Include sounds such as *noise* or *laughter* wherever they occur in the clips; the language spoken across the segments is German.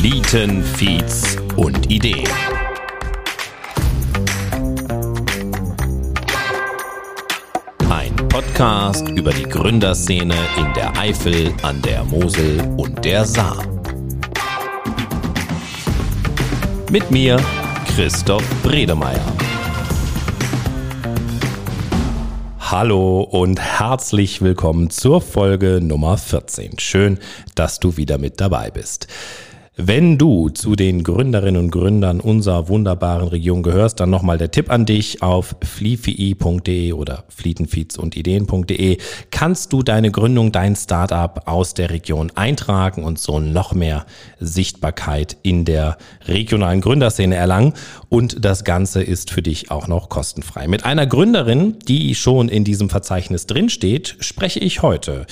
Flieten, Feeds und Ideen. Ein Podcast über die Gründerszene in der Eifel, an der Mosel und der Saar. Mit mir, Christoph Bredemeier. Hallo und herzlich willkommen zur Folge Nummer 14. Schön, dass du wieder mit dabei bist. Wenn du zu den Gründerinnen und Gründern unserer wunderbaren Region gehörst, dann nochmal der Tipp an dich auf flifi.de oder flietenfeeds und ideen.de kannst du deine Gründung, dein Startup aus der Region eintragen und so noch mehr Sichtbarkeit in der regionalen Gründerszene erlangen. Und das Ganze ist für dich auch noch kostenfrei. Mit einer Gründerin, die schon in diesem Verzeichnis drinsteht, spreche ich heute.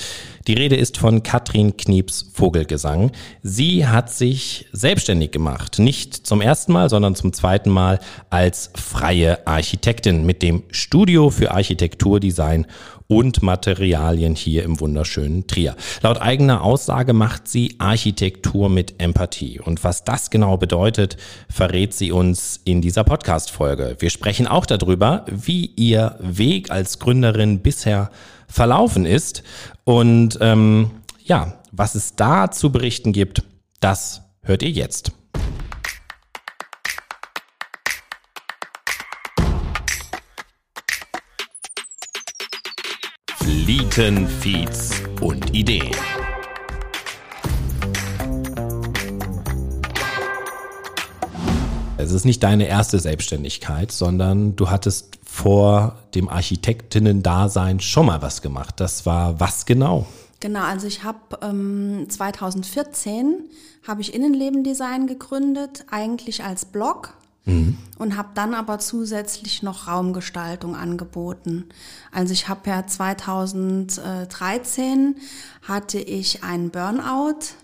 Die Rede ist von Katrin Knieps Vogelgesang. Sie hat sich selbstständig gemacht. Nicht zum ersten Mal, sondern zum zweiten Mal als freie Architektin mit dem Studio für Architekturdesign und Materialien hier im wunderschönen Trier. Laut eigener Aussage macht sie Architektur mit Empathie. Und was das genau bedeutet, verrät sie uns in dieser Podcast-Folge. Wir sprechen auch darüber, wie ihr Weg als Gründerin bisher verlaufen ist. Und ähm, ja, was es da zu berichten gibt, das hört ihr jetzt. Flieten, Feeds und Ideen. Es ist nicht deine erste Selbstständigkeit, sondern du hattest vor dem Architektinnen-Dasein schon mal was gemacht. Das war was genau? Genau, also ich habe ähm, 2014 habe ich Innenlebendesign gegründet, eigentlich als Blog mhm. und habe dann aber zusätzlich noch Raumgestaltung angeboten. Also ich habe ja 2013 hatte ich einen Burnout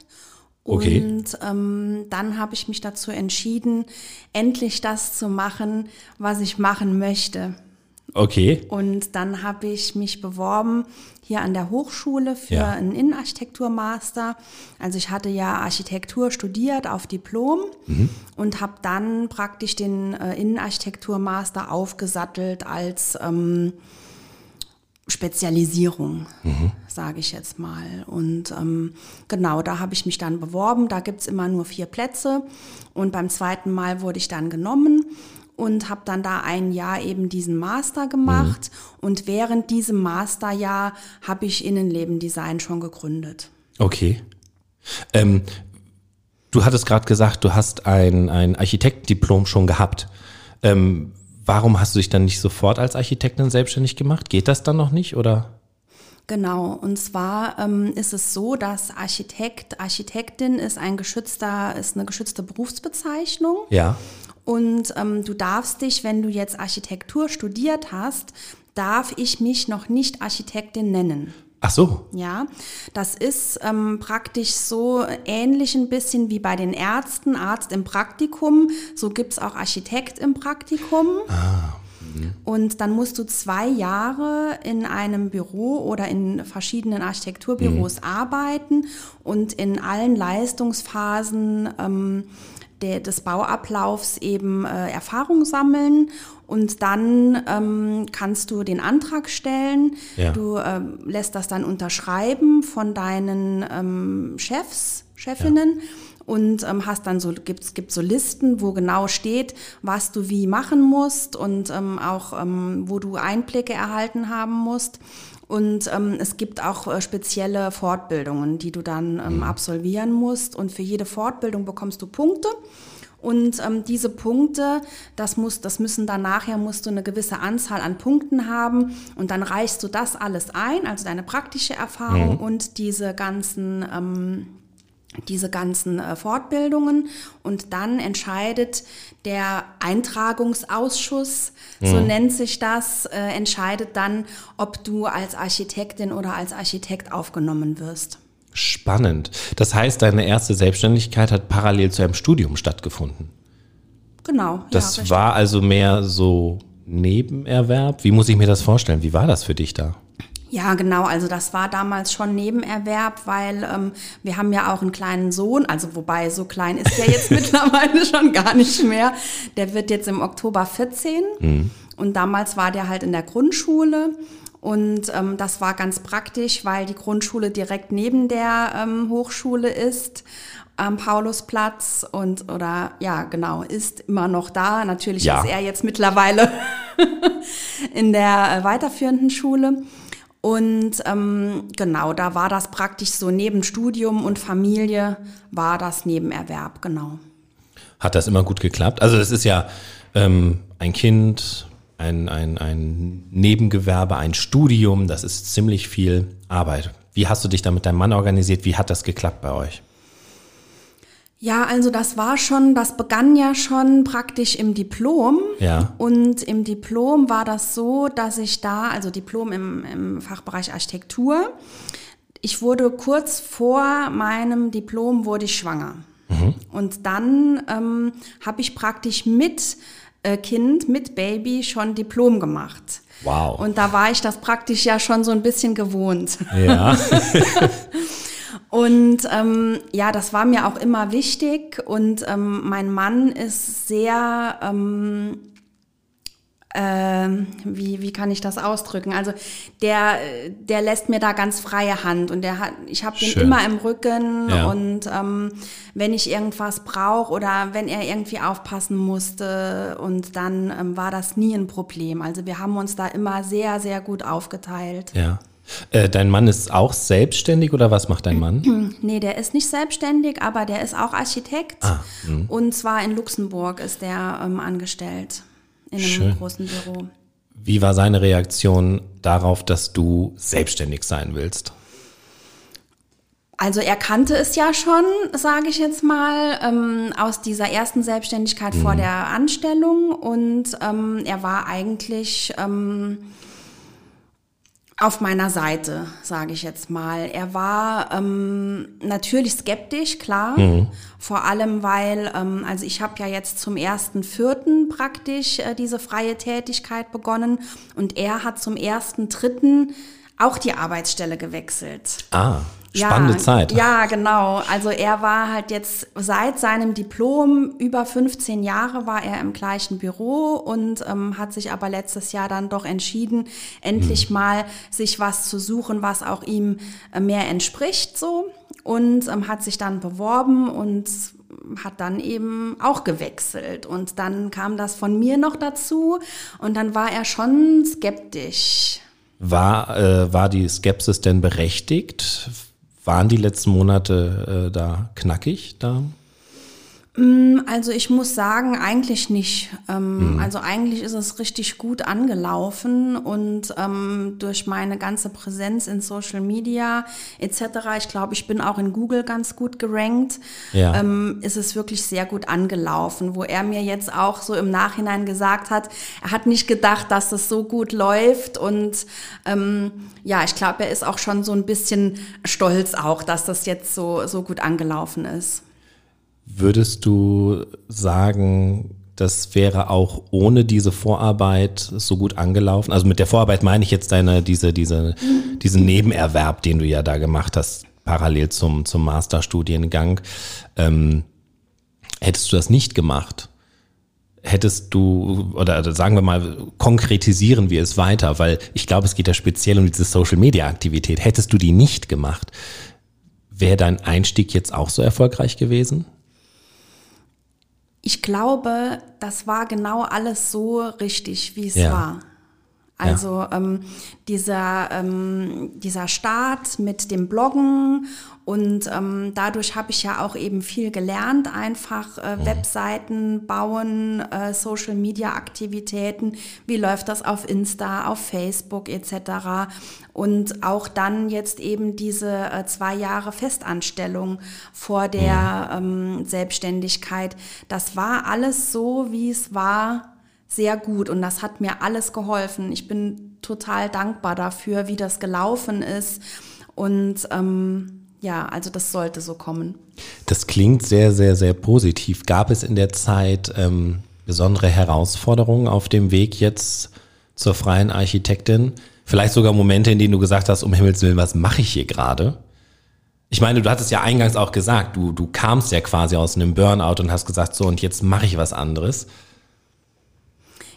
Okay. Und ähm, dann habe ich mich dazu entschieden, endlich das zu machen, was ich machen möchte. Okay. Und dann habe ich mich beworben hier an der Hochschule für ja. einen Innenarchitekturmaster. Also ich hatte ja Architektur studiert auf Diplom mhm. und habe dann praktisch den äh, Innenarchitekturmaster aufgesattelt als ähm, Spezialisierung, mhm. sage ich jetzt mal. Und ähm, genau, da habe ich mich dann beworben. Da gibt es immer nur vier Plätze. Und beim zweiten Mal wurde ich dann genommen und habe dann da ein Jahr eben diesen Master gemacht. Mhm. Und während diesem Masterjahr habe ich Innenlebendesign schon gegründet. Okay. Ähm, du hattest gerade gesagt, du hast ein, ein Architektendiplom schon gehabt. Ähm, Warum hast du dich dann nicht sofort als Architektin selbstständig gemacht? Geht das dann noch nicht oder? Genau, und zwar ähm, ist es so, dass Architekt, Architektin ist ein geschützter, ist eine geschützte Berufsbezeichnung. Ja. Und ähm, du darfst dich, wenn du jetzt Architektur studiert hast, darf ich mich noch nicht Architektin nennen. Ach so. Ja, das ist ähm, praktisch so ähnlich ein bisschen wie bei den Ärzten, Arzt im Praktikum. So gibt es auch Architekt im Praktikum. Ah. Und dann musst du zwei Jahre in einem Büro oder in verschiedenen Architekturbüros mhm. arbeiten und in allen Leistungsphasen ähm, der, des Bauablaufs eben äh, Erfahrung sammeln und dann ähm, kannst du den Antrag stellen. Ja. Du äh, lässt das dann unterschreiben von deinen ähm, Chefs, Chefinnen. Ja. Und ähm, hast dann so, gibt gibt so Listen, wo genau steht, was du wie machen musst und ähm, auch, ähm, wo du Einblicke erhalten haben musst. Und ähm, es gibt auch äh, spezielle Fortbildungen, die du dann ähm, mhm. absolvieren musst. Und für jede Fortbildung bekommst du Punkte. Und ähm, diese Punkte, das, muss, das müssen dann nachher, musst du eine gewisse Anzahl an Punkten haben. Und dann reichst du das alles ein, also deine praktische Erfahrung mhm. und diese ganzen... Ähm, diese ganzen äh, Fortbildungen und dann entscheidet der Eintragungsausschuss, mhm. so nennt sich das, äh, entscheidet dann, ob du als Architektin oder als Architekt aufgenommen wirst. Spannend. Das heißt, deine erste Selbstständigkeit hat parallel zu einem Studium stattgefunden. Genau. Das ja, war also mehr so Nebenerwerb. Wie muss ich mir das vorstellen? Wie war das für dich da? Ja, genau. Also das war damals schon Nebenerwerb, weil ähm, wir haben ja auch einen kleinen Sohn, also wobei so klein ist der jetzt *laughs* mittlerweile schon gar nicht mehr. Der wird jetzt im Oktober 14 mhm. und damals war der halt in der Grundschule. Und ähm, das war ganz praktisch, weil die Grundschule direkt neben der ähm, Hochschule ist am Paulusplatz und oder ja genau ist immer noch da. Natürlich ja. ist er jetzt mittlerweile *laughs* in der äh, weiterführenden Schule. Und ähm, genau, da war das praktisch so neben Studium und Familie war das Nebenerwerb, genau. Hat das immer gut geklappt? Also das ist ja ähm, ein Kind, ein, ein, ein Nebengewerbe, ein Studium, das ist ziemlich viel Arbeit. Wie hast du dich da mit deinem Mann organisiert? Wie hat das geklappt bei euch? Ja, also das war schon, das begann ja schon praktisch im Diplom. Ja. Und im Diplom war das so, dass ich da, also Diplom im, im Fachbereich Architektur, ich wurde kurz vor meinem Diplom wurde ich schwanger. Mhm. Und dann ähm, habe ich praktisch mit äh, Kind, mit Baby schon Diplom gemacht. Wow. Und da war ich das praktisch ja schon so ein bisschen gewohnt. Ja. *laughs* *laughs* Und ähm, ja, das war mir auch immer wichtig. Und ähm, mein Mann ist sehr, ähm, äh, wie, wie kann ich das ausdrücken? Also der, der lässt mir da ganz freie Hand und der hat, ich habe den immer im Rücken ja. und ähm, wenn ich irgendwas brauche oder wenn er irgendwie aufpassen musste und dann ähm, war das nie ein Problem. Also wir haben uns da immer sehr, sehr gut aufgeteilt. Ja. Äh, dein Mann ist auch selbstständig oder was macht dein Mann? *clears throat* Nee, der ist nicht selbstständig, aber der ist auch Architekt. Ah, hm. und zwar in Luxemburg ist der ähm, angestellt, in einem Schön. großen Büro. Wie war seine Reaktion darauf, dass du selbstständig sein willst? Also er kannte es ja schon, sage ich jetzt mal, ähm, aus dieser ersten Selbstständigkeit mhm. vor der Anstellung und ähm, er war eigentlich ähm, auf meiner Seite, sage ich jetzt mal. Er war ähm, natürlich skeptisch, klar. Mhm. Vor allem, weil, ähm, also ich habe ja jetzt zum ersten Vierten praktisch äh, diese freie Tätigkeit begonnen und er hat zum ersten Dritten auch die Arbeitsstelle gewechselt. Ah. Spannende ja, Zeit. Ja, genau. Also er war halt jetzt seit seinem Diplom über 15 Jahre war er im gleichen Büro und ähm, hat sich aber letztes Jahr dann doch entschieden, endlich hm. mal sich was zu suchen, was auch ihm äh, mehr entspricht so und ähm, hat sich dann beworben und hat dann eben auch gewechselt und dann kam das von mir noch dazu und dann war er schon skeptisch. War, äh, war die Skepsis denn berechtigt? Waren die letzten Monate äh, da knackig da? Mm, also ich muss sagen, eigentlich nicht. Ähm, mhm. Also eigentlich ist es richtig gut angelaufen und ähm, durch meine ganze Präsenz in Social Media etc., ich glaube, ich bin auch in Google ganz gut gerankt, ja. ähm, ist es wirklich sehr gut angelaufen, wo er mir jetzt auch so im Nachhinein gesagt hat, er hat nicht gedacht, dass das so gut läuft und ähm, ja, ich glaube, er ist auch schon so ein bisschen stolz auch, dass das jetzt so, so gut angelaufen ist. Würdest du sagen, das wäre auch ohne diese Vorarbeit so gut angelaufen? Also mit der Vorarbeit meine ich jetzt deine, diese, diese, diesen Nebenerwerb, den du ja da gemacht hast, parallel zum, zum Masterstudiengang. Ähm, hättest du das nicht gemacht? Hättest du, oder sagen wir mal, konkretisieren wir es weiter, weil ich glaube, es geht ja speziell um diese Social-Media-Aktivität. Hättest du die nicht gemacht, wäre dein Einstieg jetzt auch so erfolgreich gewesen? Ich glaube, das war genau alles so richtig, wie es ja. war. Also ja. ähm, dieser, ähm, dieser Start mit dem Bloggen und ähm, dadurch habe ich ja auch eben viel gelernt, einfach äh, mhm. Webseiten bauen, äh, Social-Media-Aktivitäten, wie läuft das auf Insta, auf Facebook etc. Und auch dann jetzt eben diese äh, zwei Jahre Festanstellung vor der mhm. ähm, Selbstständigkeit. Das war alles so, wie es war sehr gut und das hat mir alles geholfen. Ich bin total dankbar dafür, wie das gelaufen ist und ähm, ja, also das sollte so kommen. Das klingt sehr, sehr, sehr positiv. Gab es in der Zeit ähm, besondere Herausforderungen auf dem Weg jetzt zur freien Architektin? Vielleicht sogar Momente, in denen du gesagt hast, um Himmels Willen, was mache ich hier gerade? Ich meine, du hattest ja eingangs auch gesagt, du, du kamst ja quasi aus einem Burnout und hast gesagt, so und jetzt mache ich was anderes.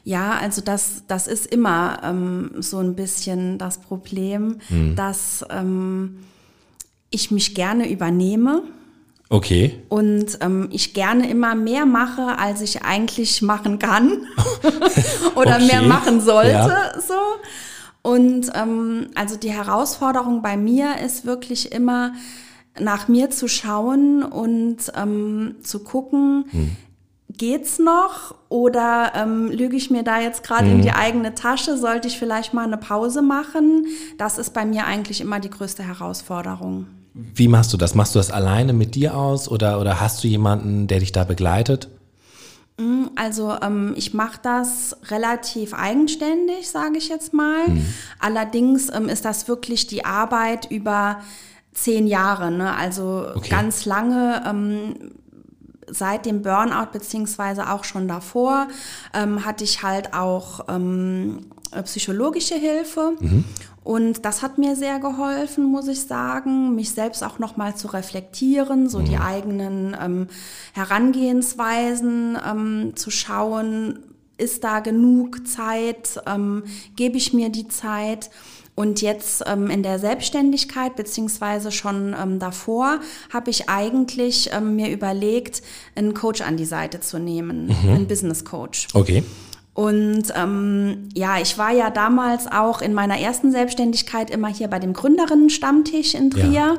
Ja, also das, das ist immer ähm, so ein bisschen das Problem, mhm. dass ähm, ich mich gerne übernehme. Okay. Und ähm, ich gerne immer mehr mache, als ich eigentlich machen kann *laughs* oder okay. mehr machen sollte. Ja. So. Und ähm, also die Herausforderung bei mir ist wirklich immer, nach mir zu schauen und ähm, zu gucken, hm. Geht's noch oder ähm, lüge ich mir da jetzt gerade hm. in die eigene Tasche? Sollte ich vielleicht mal eine Pause machen? Das ist bei mir eigentlich immer die größte Herausforderung. Wie machst du das? Machst du das alleine mit dir aus oder, oder hast du jemanden, der dich da begleitet? Mm, also ähm, ich mache das relativ eigenständig, sage ich jetzt mal. Mhm. Allerdings ähm, ist das wirklich die Arbeit über zehn Jahre, ne? also okay. ganz lange. Ähm, seit dem Burnout beziehungsweise auch schon davor ähm, hatte ich halt auch ähm, psychologische Hilfe. Mhm. Und das hat mir sehr geholfen, muss ich sagen, mich selbst auch nochmal zu reflektieren, so mhm. die eigenen ähm, Herangehensweisen ähm, zu schauen, ist da genug Zeit, ähm, gebe ich mir die Zeit. Und jetzt ähm, in der Selbstständigkeit beziehungsweise schon ähm, davor habe ich eigentlich ähm, mir überlegt, einen Coach an die Seite zu nehmen, mhm. einen Business Coach. Okay. Und ähm, ja, ich war ja damals auch in meiner ersten Selbstständigkeit immer hier bei dem Gründerinnen-Stammtisch in Trier. Ja.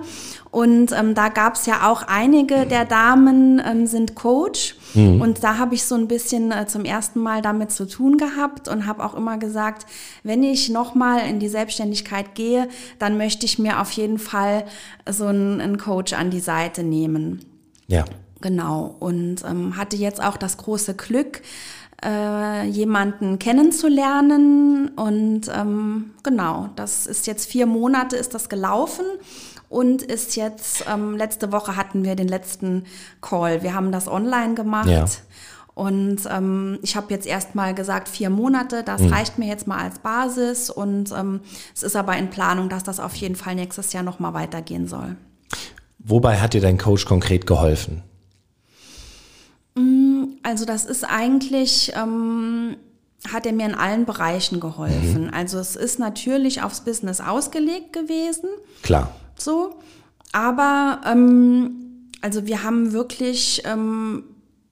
Und ähm, da gab es ja auch einige der Damen ähm, sind Coach. Mhm. Und da habe ich so ein bisschen äh, zum ersten Mal damit zu tun gehabt und habe auch immer gesagt, wenn ich nochmal in die Selbstständigkeit gehe, dann möchte ich mir auf jeden Fall so einen, einen Coach an die Seite nehmen. Ja. Genau. Und ähm, hatte jetzt auch das große Glück, äh, jemanden kennenzulernen. Und ähm, genau, das ist jetzt vier Monate ist das gelaufen und ist jetzt, ähm, letzte Woche hatten wir den letzten Call. Wir haben das online gemacht. Ja. Und ähm, ich habe jetzt erst mal gesagt, vier Monate, das mhm. reicht mir jetzt mal als Basis. Und ähm, es ist aber in Planung, dass das auf jeden Fall nächstes Jahr nochmal weitergehen soll. Wobei hat dir dein Coach konkret geholfen? Mm, also das ist eigentlich, ähm, hat er mir in allen Bereichen geholfen. Mhm. Also es ist natürlich aufs Business ausgelegt gewesen. Klar. So. Aber ähm, also wir haben wirklich ähm,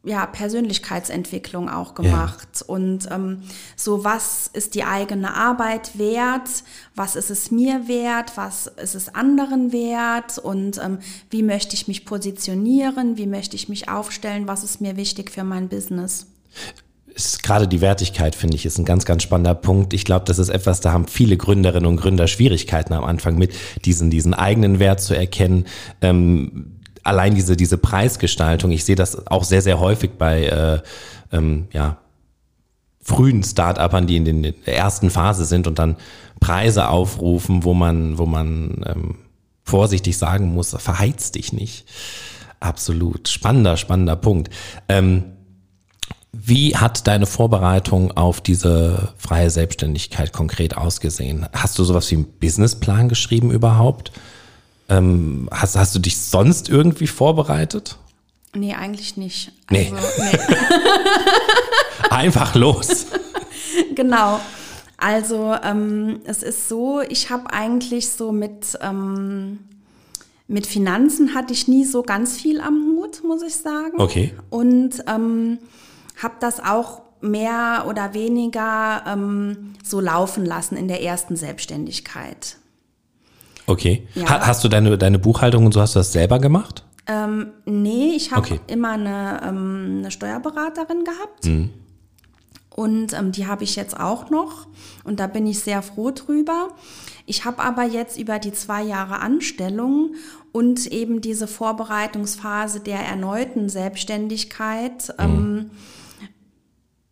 ja, Persönlichkeitsentwicklung auch gemacht. Ja. Und ähm, so, was ist die eigene Arbeit wert? Was ist es mir wert? Was ist es anderen wert? Und ähm, wie möchte ich mich positionieren? Wie möchte ich mich aufstellen? Was ist mir wichtig für mein Business? ist gerade die Wertigkeit, finde ich, ist ein ganz, ganz spannender Punkt. Ich glaube, das ist etwas, da haben viele Gründerinnen und Gründer Schwierigkeiten am Anfang mit, diesen, diesen eigenen Wert zu erkennen. Ähm, allein diese, diese Preisgestaltung, ich sehe das auch sehr, sehr häufig bei äh, ähm, ja, frühen Start-Upern, die in, den, in der ersten Phase sind und dann Preise aufrufen, wo man, wo man ähm, vorsichtig sagen muss, verheiz dich nicht. Absolut. Spannender, spannender Punkt. Ähm, wie hat deine Vorbereitung auf diese freie Selbstständigkeit konkret ausgesehen? Hast du sowas wie einen Businessplan geschrieben überhaupt? Ähm, hast, hast du dich sonst irgendwie vorbereitet? Nee, eigentlich nicht. Nee. Also, *laughs* nee. Einfach los. genau. Also ähm, es ist so, ich habe eigentlich so mit, ähm, mit Finanzen hatte ich nie so ganz viel am Hut, muss ich sagen. Okay. Und ähm, habe das auch mehr oder weniger ähm, so laufen lassen in der ersten Selbstständigkeit. Okay. Ja. hast du deine, deine Buchhaltung und so, hast du das selber gemacht? Ähm, nee, ich habe okay. immer eine, ähm, eine Steuerberaterin gehabt. Mhm. Und ähm, die habe ich jetzt auch noch. Und da bin ich sehr froh drüber. Ich habe aber jetzt über die zwei Jahre Anstellung und eben diese Vorbereitungsphase der erneuten Selbstständigkeit mhm. ähm,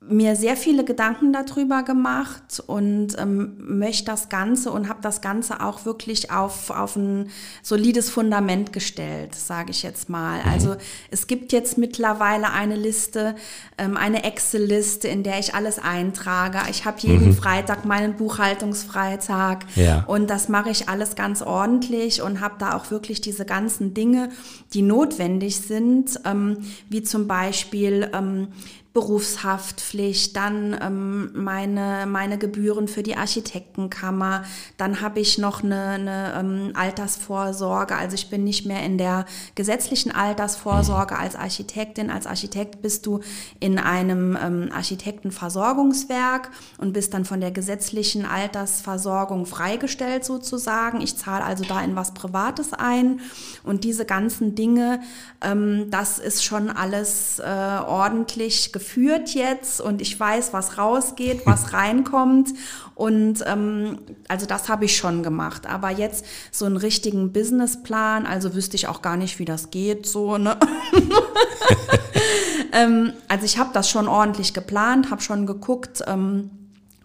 mir sehr viele Gedanken darüber gemacht und ähm, möchte das Ganze und habe das Ganze auch wirklich auf, auf ein solides Fundament gestellt, sage ich jetzt mal. Mhm. Also es gibt jetzt mittlerweile eine Liste, ähm, eine Excel-Liste, in der ich alles eintrage. Ich habe jeden mhm. Freitag meinen Buchhaltungsfreitag ja. und das mache ich alles ganz ordentlich und habe da auch wirklich diese ganzen Dinge, die notwendig sind, ähm, wie zum Beispiel ähm, Berufshaftpflicht, dann ähm, meine, meine Gebühren für die Architektenkammer, dann habe ich noch eine, eine ähm, Altersvorsorge, also ich bin nicht mehr in der gesetzlichen Altersvorsorge als Architektin. Als Architekt bist du in einem ähm, Architektenversorgungswerk und bist dann von der gesetzlichen Altersversorgung freigestellt sozusagen. Ich zahle also da in was Privates ein und diese ganzen Dinge, ähm, das ist schon alles äh, ordentlich geführt geführt jetzt und ich weiß, was rausgeht, was *laughs* reinkommt. Und ähm, also das habe ich schon gemacht. Aber jetzt so einen richtigen Businessplan, also wüsste ich auch gar nicht, wie das geht. So, ne? *laughs* *laughs* ähm, also ich habe das schon ordentlich geplant, habe schon geguckt. Ähm,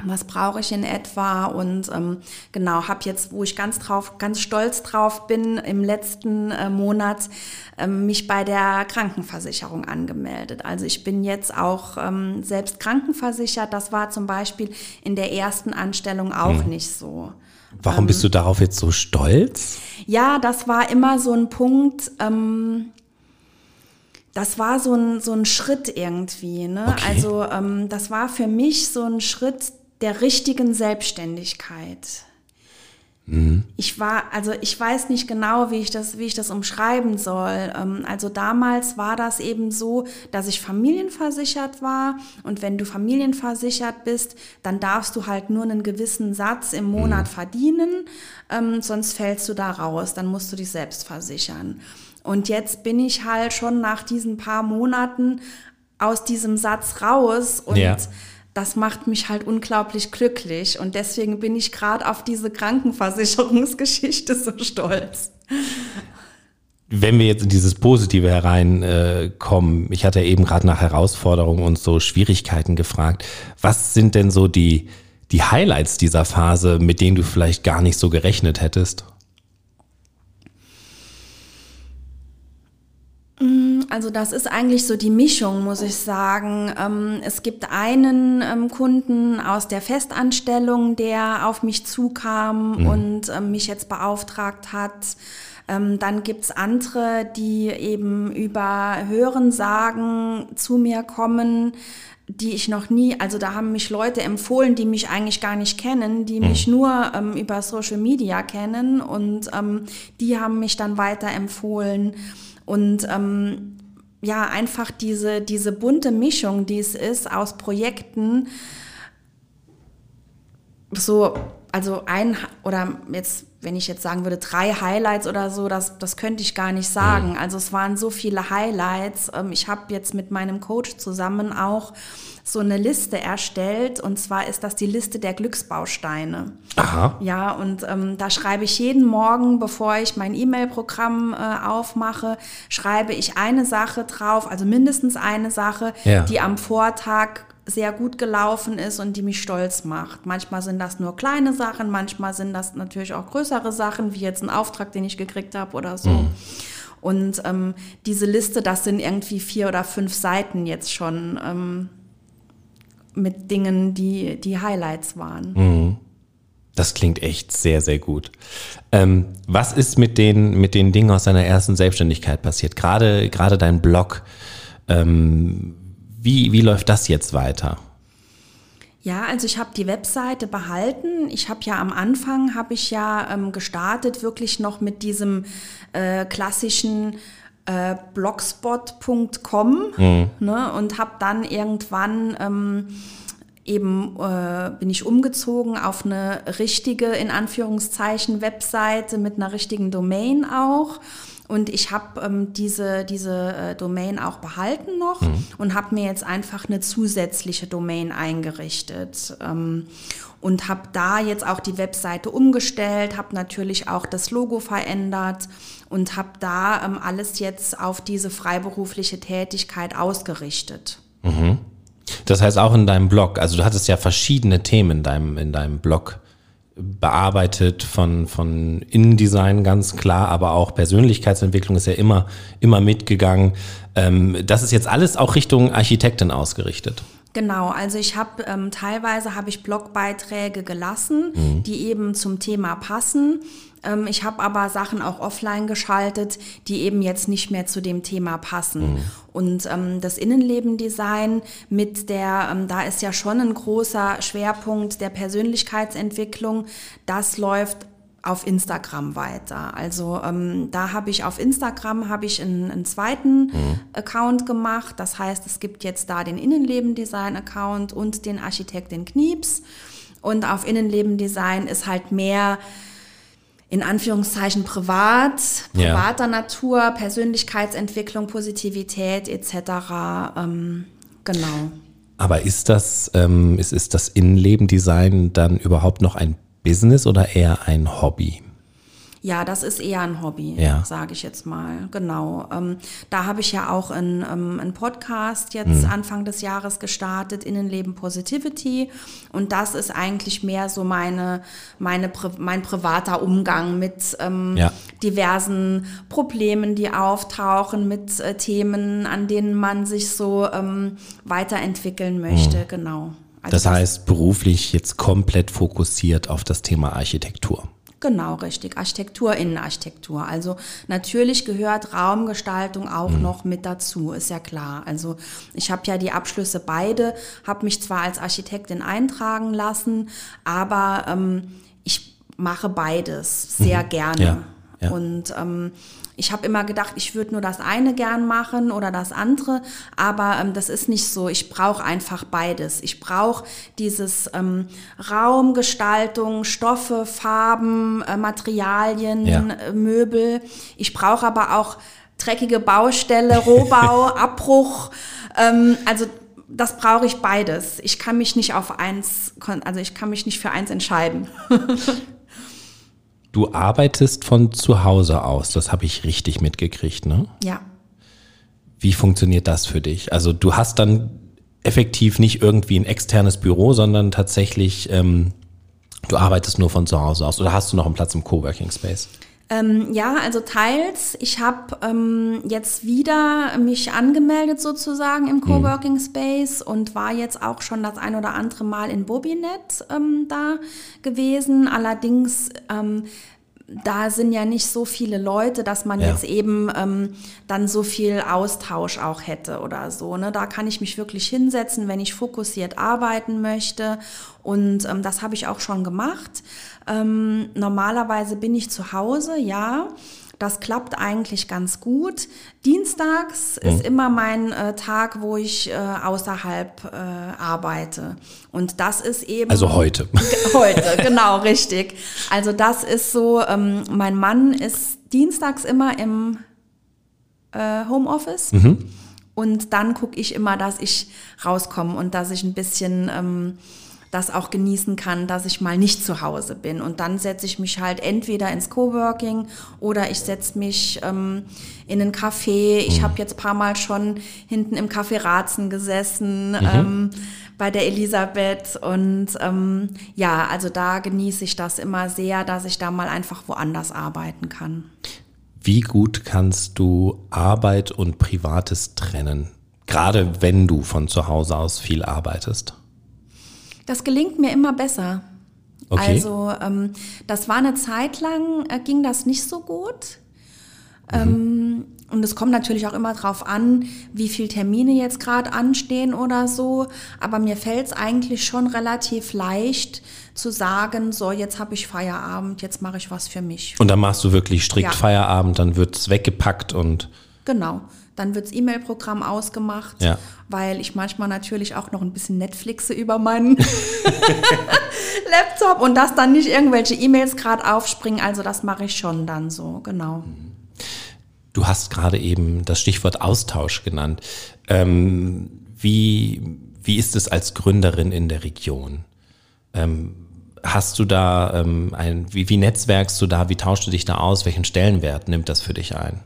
was brauche ich in etwa und ähm, genau habe jetzt, wo ich ganz drauf, ganz stolz drauf bin, im letzten äh, Monat ähm, mich bei der Krankenversicherung angemeldet. Also ich bin jetzt auch ähm, selbst krankenversichert. Das war zum Beispiel in der ersten Anstellung auch hm. nicht so. Warum bist du ähm, darauf jetzt so stolz? Ja, das war immer so ein Punkt. Ähm, das war so ein, so ein Schritt irgendwie. Ne? Okay. Also ähm, das war für mich so ein Schritt, der richtigen Selbstständigkeit. Mhm. Ich war, also ich weiß nicht genau, wie ich das, wie ich das umschreiben soll. Ähm, also damals war das eben so, dass ich familienversichert war und wenn du familienversichert bist, dann darfst du halt nur einen gewissen Satz im Monat mhm. verdienen, ähm, sonst fällst du da raus, dann musst du dich selbst versichern. Und jetzt bin ich halt schon nach diesen paar Monaten aus diesem Satz raus und ja das macht mich halt unglaublich glücklich und deswegen bin ich gerade auf diese Krankenversicherungsgeschichte *laughs* so stolz. Wenn wir jetzt in dieses Positive hereinkommen, äh, ich hatte eben gerade nach Herausforderungen und so Schwierigkeiten gefragt. Was sind denn so die, die Highlights dieser Phase, mit denen du vielleicht gar nicht so gerechnet hättest? Also das ist eigentlich so die Mischung, muss ich sagen. Ähm, es gibt einen ähm, Kunden aus der Festanstellung, der auf mich zukam mhm. und ähm, mich jetzt beauftragt hat. Dann gibt's andere, die eben über Hörensagen zu mir kommen, die ich noch nie, also da haben mich Leute empfohlen, die mich eigentlich gar nicht kennen, die mhm. mich nur ähm, über Social Media kennen und ähm, die haben mich dann weiter empfohlen. Und ähm, ja, einfach diese, diese bunte Mischung, die es ist aus Projekten, so, also ein oder jetzt, wenn ich jetzt sagen würde, drei Highlights oder so, das, das könnte ich gar nicht sagen. Mhm. Also es waren so viele Highlights. Ähm, ich habe jetzt mit meinem Coach zusammen auch so eine Liste erstellt und zwar ist das die Liste der Glücksbausteine. Aha. Ja, und ähm, da schreibe ich jeden Morgen, bevor ich mein E-Mail-Programm äh, aufmache, schreibe ich eine Sache drauf, also mindestens eine Sache, ja. die am Vortag sehr gut gelaufen ist und die mich stolz macht. Manchmal sind das nur kleine Sachen, manchmal sind das natürlich auch größere Sachen, wie jetzt ein Auftrag, den ich gekriegt habe oder so. Mhm. Und ähm, diese Liste, das sind irgendwie vier oder fünf Seiten jetzt schon. Ähm, mit Dingen, die die Highlights waren. Mhm. Das klingt echt sehr, sehr gut. Ähm, was ist mit den, mit den Dingen aus deiner ersten Selbstständigkeit passiert? Gerade, gerade dein Blog. Ähm, wie, wie läuft das jetzt weiter? Ja, also ich habe die Webseite behalten. Ich habe ja am Anfang, habe ich ja ähm, gestartet, wirklich noch mit diesem äh, klassischen äh, blogspot.com mhm. ne, und habe dann irgendwann ähm, eben äh, bin ich umgezogen auf eine richtige, in Anführungszeichen, Webseite mit einer richtigen Domain auch. Und ich habe ähm, diese, diese äh, Domain auch behalten noch mhm. und habe mir jetzt einfach eine zusätzliche Domain eingerichtet. Ähm, und habe da jetzt auch die Webseite umgestellt, habe natürlich auch das Logo verändert und habe da ähm, alles jetzt auf diese freiberufliche Tätigkeit ausgerichtet. Mhm. Das heißt auch in deinem Blog, also du hattest ja verschiedene Themen in deinem, in deinem Blog bearbeitet von, von Innendesign ganz klar, aber auch Persönlichkeitsentwicklung ist ja immer, immer mitgegangen. Ähm, das ist jetzt alles auch Richtung Architektin ausgerichtet. Genau, also ich habe ähm, teilweise habe ich Blogbeiträge gelassen, mhm. die eben zum Thema passen. Ähm, ich habe aber Sachen auch offline geschaltet, die eben jetzt nicht mehr zu dem Thema passen. Mhm. Und ähm, das Innenlebendesign mit der, ähm, da ist ja schon ein großer Schwerpunkt der Persönlichkeitsentwicklung. Das läuft auf Instagram weiter. Also ähm, da habe ich auf Instagram habe ich einen, einen zweiten mhm. Account gemacht. Das heißt, es gibt jetzt da den Innenlebendesign-Account und den Architektin Knieps. Und auf Innenlebendesign ist halt mehr in Anführungszeichen privat, privater ja. Natur, Persönlichkeitsentwicklung, Positivität etc. Ähm, genau. Aber ist das, ähm, ist, ist das Innenlebendesign dann überhaupt noch ein Business oder eher ein Hobby? Ja, das ist eher ein Hobby, ja. sage ich jetzt mal. Genau. Ähm, da habe ich ja auch einen, ähm, einen Podcast jetzt mhm. Anfang des Jahres gestartet, Innenleben Positivity. Und das ist eigentlich mehr so meine, meine, mein privater Umgang mit ähm, ja. diversen Problemen, die auftauchen, mit äh, Themen, an denen man sich so ähm, weiterentwickeln möchte. Mhm. Genau. Also das heißt, beruflich jetzt komplett fokussiert auf das Thema Architektur. Genau, richtig. Architektur, Innenarchitektur. Also natürlich gehört Raumgestaltung auch mhm. noch mit dazu, ist ja klar. Also ich habe ja die Abschlüsse beide, habe mich zwar als Architektin eintragen lassen, aber ähm, ich mache beides sehr mhm. gerne. Ja, ja. Und ähm, ich habe immer gedacht, ich würde nur das eine gern machen oder das andere, aber ähm, das ist nicht so. Ich brauche einfach beides. Ich brauche dieses ähm, Raumgestaltung, Stoffe, Farben, äh, Materialien, ja. äh, Möbel. Ich brauche aber auch dreckige Baustelle, Rohbau, *laughs* Abbruch. Ähm, also das brauche ich beides. Ich kann mich nicht auf eins, also ich kann mich nicht für eins entscheiden. *laughs* Du arbeitest von zu Hause aus, das habe ich richtig mitgekriegt, ne? Ja. Wie funktioniert das für dich? Also du hast dann effektiv nicht irgendwie ein externes Büro, sondern tatsächlich, ähm, du arbeitest nur von zu Hause aus oder hast du noch einen Platz im Coworking Space? Ähm, ja, also teils. Ich habe ähm, jetzt wieder mich angemeldet sozusagen im mhm. Coworking Space und war jetzt auch schon das ein oder andere Mal in Bobinet ähm, da gewesen. Allerdings ähm, da sind ja nicht so viele Leute, dass man ja. jetzt eben ähm, dann so viel Austausch auch hätte oder so. Ne? Da kann ich mich wirklich hinsetzen, wenn ich fokussiert arbeiten möchte. Und ähm, das habe ich auch schon gemacht. Ähm, normalerweise bin ich zu Hause, ja. Das klappt eigentlich ganz gut. Dienstags mhm. ist immer mein äh, Tag, wo ich äh, außerhalb äh, arbeite. Und das ist eben. Also heute. Heute, *laughs* genau, richtig. Also das ist so, ähm, mein Mann ist dienstags immer im äh, Homeoffice. Mhm. Und dann gucke ich immer, dass ich rauskomme und dass ich ein bisschen ähm, das auch genießen kann, dass ich mal nicht zu Hause bin. Und dann setze ich mich halt entweder ins Coworking oder ich setze mich ähm, in einen Café. Ich mhm. habe jetzt paar Mal schon hinten im Café Ratzen gesessen. Mhm. Ähm, bei der Elisabeth und ähm, ja, also da genieße ich das immer sehr, dass ich da mal einfach woanders arbeiten kann. Wie gut kannst du Arbeit und Privates trennen? Gerade wenn du von zu Hause aus viel arbeitest. Das gelingt mir immer besser. Okay. Also ähm, das war eine Zeit lang, äh, ging das nicht so gut. Mhm. Ähm, und es kommt natürlich auch immer darauf an, wie viele Termine jetzt gerade anstehen oder so. Aber mir fällt es eigentlich schon relativ leicht zu sagen, so jetzt habe ich Feierabend, jetzt mache ich was für mich. Und dann machst du wirklich strikt ja. Feierabend, dann wird es weggepackt und. Genau. Dann wird das E-Mail-Programm ausgemacht, ja. weil ich manchmal natürlich auch noch ein bisschen Netflixe über meinen *laughs* Laptop und dass dann nicht irgendwelche E-Mails gerade aufspringen. Also das mache ich schon dann so, genau. Du hast gerade eben das Stichwort Austausch genannt. Ähm, wie, wie ist es als Gründerin in der Region? Ähm, hast du da ähm, ein, wie, wie netzwerkst du da, wie tauschst du dich da aus? Welchen Stellenwert nimmt das für dich ein?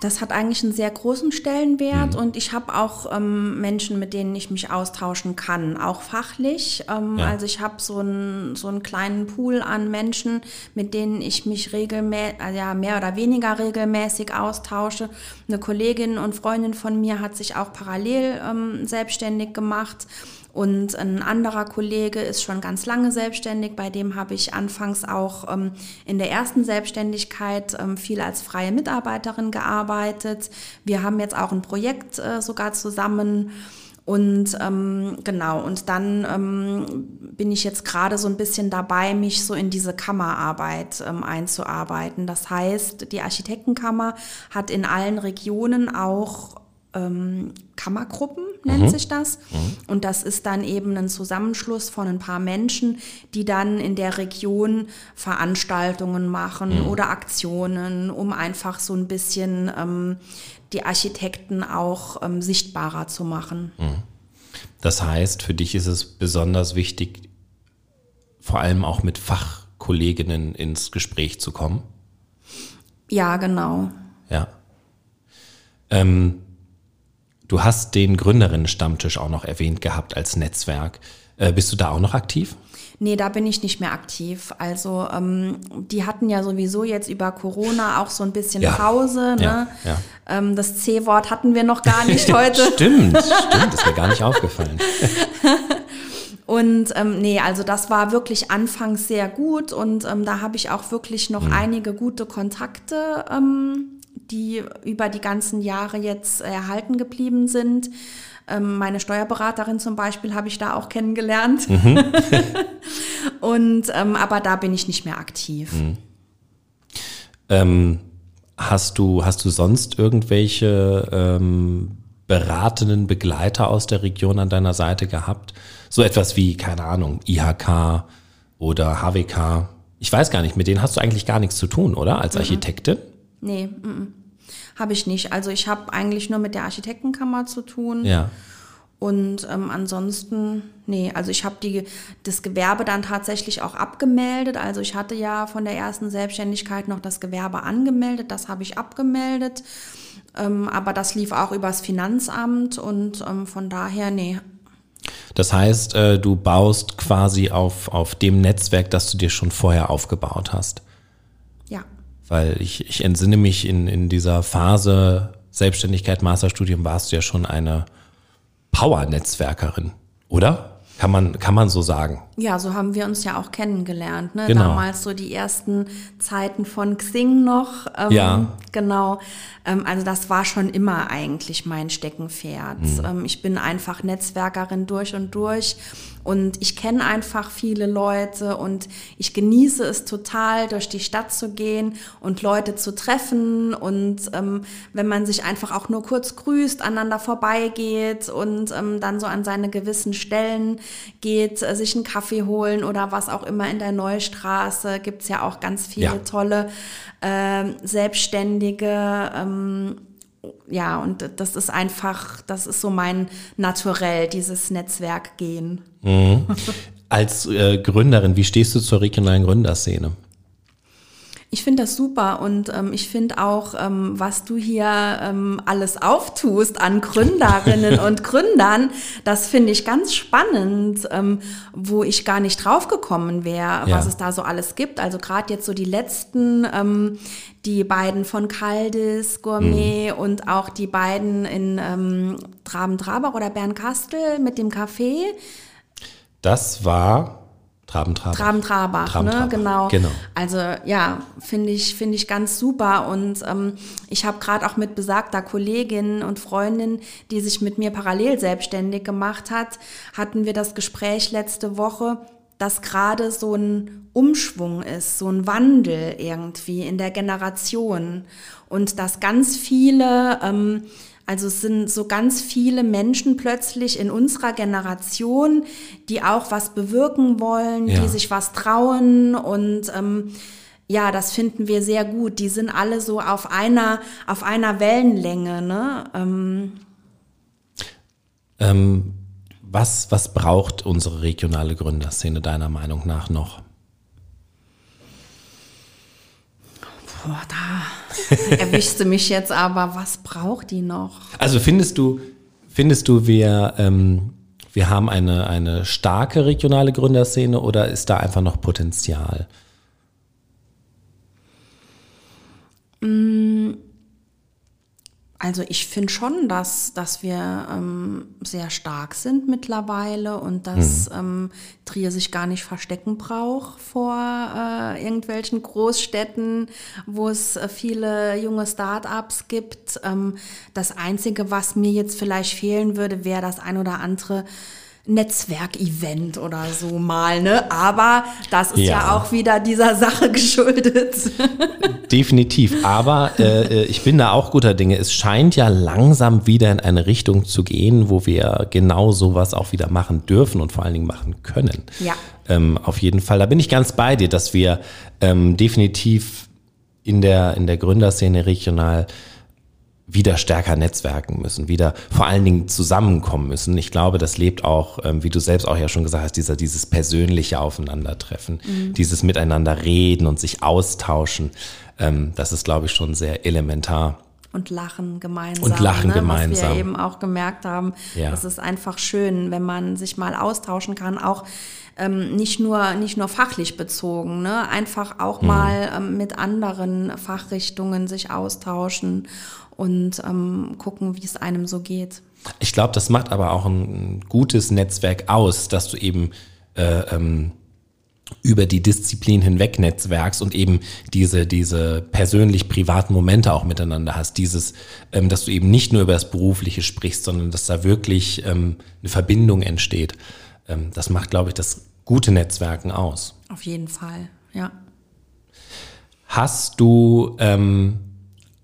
Das hat eigentlich einen sehr großen Stellenwert mhm. und ich habe auch ähm, Menschen, mit denen ich mich austauschen kann, auch fachlich. Ähm, ja. Also ich habe so, ein, so einen kleinen Pool an Menschen, mit denen ich mich regelmäßig, äh, ja, mehr oder weniger regelmäßig austausche. Eine Kollegin und Freundin von mir hat sich auch parallel ähm, selbstständig gemacht. Und ein anderer Kollege ist schon ganz lange selbstständig. Bei dem habe ich anfangs auch ähm, in der ersten Selbstständigkeit ähm, viel als freie Mitarbeiterin gearbeitet. Wir haben jetzt auch ein Projekt äh, sogar zusammen. Und ähm, genau, und dann ähm, bin ich jetzt gerade so ein bisschen dabei, mich so in diese Kammerarbeit ähm, einzuarbeiten. Das heißt, die Architektenkammer hat in allen Regionen auch ähm, Kammergruppen, nennt mhm. sich das. Mhm. Und das ist dann eben ein Zusammenschluss von ein paar Menschen, die dann in der Region Veranstaltungen machen mhm. oder Aktionen, um einfach so ein bisschen ähm, die Architekten auch ähm, sichtbarer zu machen. Mhm. Das heißt, für dich ist es besonders wichtig, vor allem auch mit Fachkolleginnen ins Gespräch zu kommen? Ja, genau. Ja. Ähm, Du hast den Gründerinnen-Stammtisch auch noch erwähnt gehabt als Netzwerk. Äh, bist du da auch noch aktiv? Nee, da bin ich nicht mehr aktiv. Also ähm, die hatten ja sowieso jetzt über Corona auch so ein bisschen ja. Pause. Ne? Ja, ja. Ähm, das C-Wort hatten wir noch gar nicht *laughs* heute. stimmt, stimmt, ist mir gar nicht aufgefallen. *laughs* Und ähm, nee, also das war wirklich anfangs sehr gut und ähm, da habe ich auch wirklich noch mhm. einige gute Kontakte ähm, die über die ganzen Jahre jetzt erhalten geblieben sind. Ähm, meine Steuerberaterin zum Beispiel habe ich da auch kennengelernt. Mhm. *laughs* Und ähm, aber da bin ich nicht mehr aktiv. Mhm. Ähm, hast du hast du sonst irgendwelche ähm, beratenden Begleiter aus der Region an deiner Seite gehabt? So etwas wie keine Ahnung IHK oder HWK. Ich weiß gar nicht, mit denen hast du eigentlich gar nichts zu tun, oder? Als mhm. Architektin? Nee, m habe ich nicht. Also ich habe eigentlich nur mit der Architektenkammer zu tun. Ja. Und ähm, ansonsten, nee, also ich habe das Gewerbe dann tatsächlich auch abgemeldet. Also ich hatte ja von der ersten Selbstständigkeit noch das Gewerbe angemeldet, das habe ich abgemeldet. Ähm, aber das lief auch übers Finanzamt und ähm, von daher, nee. Das heißt, äh, du baust quasi auf, auf dem Netzwerk, das du dir schon vorher aufgebaut hast. Weil ich, ich entsinne mich in, in dieser Phase Selbstständigkeit, Masterstudium warst du ja schon eine Power-Netzwerkerin, oder? Kann man, kann man so sagen. Ja, so haben wir uns ja auch kennengelernt. Ne? Genau. Damals so die ersten Zeiten von Xing noch. Ähm, ja. Genau. Ähm, also das war schon immer eigentlich mein Steckenpferd. Mhm. Ich bin einfach Netzwerkerin durch und durch und ich kenne einfach viele Leute und ich genieße es total, durch die Stadt zu gehen und Leute zu treffen. Und ähm, wenn man sich einfach auch nur kurz grüßt, aneinander vorbeigeht und ähm, dann so an seine gewissen Stellen geht, äh, sich einen Kaffee holen oder was auch immer in der Neustraße, gibt's ja auch ganz viele ja. tolle äh, Selbstständige. Ähm, ja, und das ist einfach, das ist so mein Naturell, dieses Netzwerk gehen. Mhm. Als äh, Gründerin, wie stehst du zur regionalen Gründerszene? Ich finde das super und ähm, ich finde auch, ähm, was du hier ähm, alles auftust an Gründerinnen *laughs* und Gründern, das finde ich ganz spannend, ähm, wo ich gar nicht draufgekommen wäre, ja. was es da so alles gibt. Also gerade jetzt so die letzten, ähm, die beiden von Kaldis, Gourmet mhm. und auch die beiden in ähm, Traben-Trabach oder Bernkastel mit dem Café. Das war Traben-Trabach. Traben-Trabach, Traben ne? genau. genau. Also ja, finde ich, finde ich ganz super. Und ähm, ich habe gerade auch mit besagter Kollegin und Freundin, die sich mit mir parallel selbstständig gemacht hat, hatten wir das Gespräch letzte Woche, dass gerade so ein Umschwung ist, so ein Wandel irgendwie in der Generation. Und dass ganz viele ähm, also es sind so ganz viele Menschen plötzlich in unserer Generation, die auch was bewirken wollen, ja. die sich was trauen und ähm, ja, das finden wir sehr gut. Die sind alle so auf einer, auf einer Wellenlänge. Ne? Ähm. Ähm, was, was braucht unsere regionale Gründerszene deiner Meinung nach noch? Boah, da *laughs* erwischst du mich jetzt aber, was braucht die noch? Also findest du, findest du, wir, ähm, wir haben eine, eine starke regionale Gründerszene oder ist da einfach noch Potenzial? Also ich finde schon, dass, dass wir ähm, sehr stark sind mittlerweile und dass mhm. ähm, Trier sich gar nicht verstecken braucht vor äh, irgendwelchen Großstädten, wo es äh, viele junge Start-ups gibt. Ähm, das Einzige, was mir jetzt vielleicht fehlen würde, wäre das ein oder andere Netzwerkevent oder so mal, ne? Aber das ist ja, ja auch wieder dieser Sache *laughs* geschuldet. Definitiv. Aber äh, äh, ich bin da auch guter Dinge. Es scheint ja langsam wieder in eine Richtung zu gehen, wo wir genau sowas auch wieder machen dürfen und vor allen Dingen machen können. Ja. Ähm, auf jeden Fall. Da bin ich ganz bei dir, dass wir ähm, definitiv in der, in der Gründerszene regional wieder stärker netzwerken müssen, wieder vor allen Dingen zusammenkommen müssen. Ich glaube, das lebt auch, ähm, wie du selbst auch ja schon gesagt hast, dieser, dieses persönliche Aufeinandertreffen, mhm. dieses Miteinander reden und sich austauschen. Ähm, das ist, glaube ich, schon sehr elementar. Und lachen gemeinsam. Und lachen ne? gemeinsam. Was wir eben auch gemerkt haben, ja. es ist einfach schön, wenn man sich mal austauschen kann, auch ähm, nicht, nur, nicht nur fachlich bezogen, ne? einfach auch mhm. mal ähm, mit anderen Fachrichtungen sich austauschen und ähm, gucken, wie es einem so geht. Ich glaube, das macht aber auch ein gutes Netzwerk aus, dass du eben äh, ähm, über die Disziplin hinweg netzwerkst und eben diese, diese persönlich privaten Momente auch miteinander hast. Dieses, ähm, dass du eben nicht nur über das Berufliche sprichst, sondern dass da wirklich ähm, eine Verbindung entsteht. Ähm, das macht, glaube ich, das gute Netzwerken aus. Auf jeden Fall, ja. Hast du ähm,